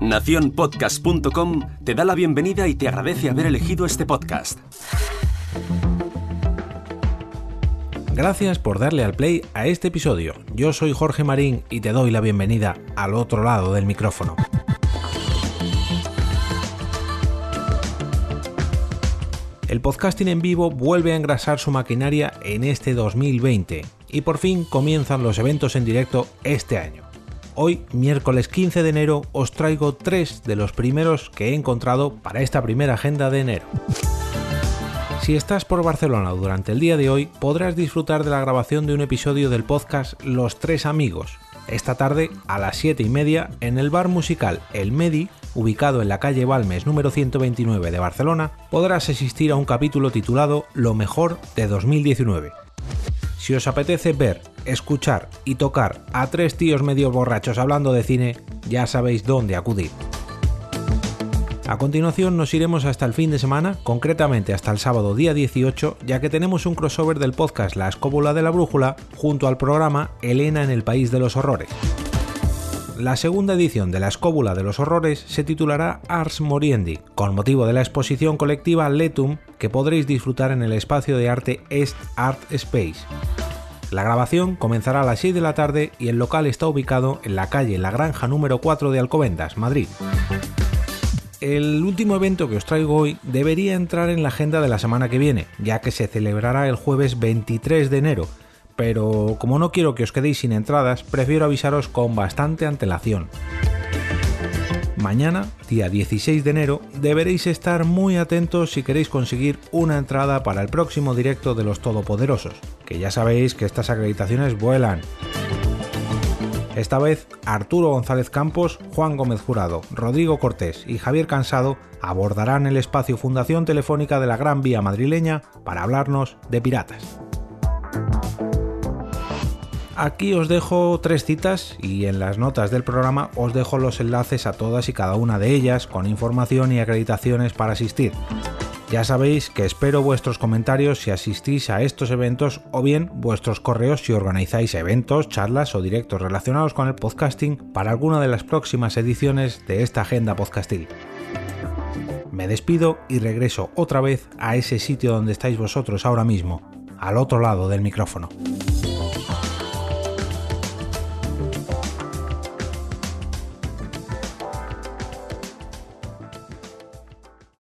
Naciónpodcast.com te da la bienvenida y te agradece haber elegido este podcast. Gracias por darle al play a este episodio. Yo soy Jorge Marín y te doy la bienvenida al otro lado del micrófono. El podcasting en vivo vuelve a engrasar su maquinaria en este 2020 y por fin comienzan los eventos en directo este año. Hoy, miércoles 15 de enero, os traigo tres de los primeros que he encontrado para esta primera agenda de enero. Si estás por Barcelona durante el día de hoy, podrás disfrutar de la grabación de un episodio del podcast Los Tres Amigos, esta tarde a las 7 y media en el bar musical El Medi, ubicado en la calle Balmes número 129 de Barcelona, podrás asistir a un capítulo titulado Lo mejor de 2019. Si os apetece ver, escuchar y tocar a tres tíos medio borrachos hablando de cine, ya sabéis dónde acudir. A continuación nos iremos hasta el fin de semana, concretamente hasta el sábado día 18, ya que tenemos un crossover del podcast La Escóbula de la Brújula junto al programa Elena en el País de los Horrores. La segunda edición de La Escóbula de los Horrores se titulará Ars Moriendi, con motivo de la exposición colectiva Letum que podréis disfrutar en el espacio de arte Est Art Space. La grabación comenzará a las 6 de la tarde y el local está ubicado en la calle La Granja número 4 de Alcobendas, Madrid el último evento que os traigo hoy debería entrar en la agenda de la semana que viene, ya que se celebrará el jueves 23 de enero, pero como no quiero que os quedéis sin entradas, prefiero avisaros con bastante antelación. Mañana, día 16 de enero, deberéis estar muy atentos si queréis conseguir una entrada para el próximo directo de los Todopoderosos, que ya sabéis que estas acreditaciones vuelan. Esta vez, Arturo González Campos, Juan Gómez Jurado, Rodrigo Cortés y Javier Cansado abordarán el espacio Fundación Telefónica de la Gran Vía madrileña para hablarnos de piratas. Aquí os dejo tres citas y en las notas del programa os dejo los enlaces a todas y cada una de ellas con información y acreditaciones para asistir. Ya sabéis que espero vuestros comentarios si asistís a estos eventos o bien vuestros correos si organizáis eventos, charlas o directos relacionados con el podcasting para alguna de las próximas ediciones de esta agenda podcastil. Me despido y regreso otra vez a ese sitio donde estáis vosotros ahora mismo, al otro lado del micrófono.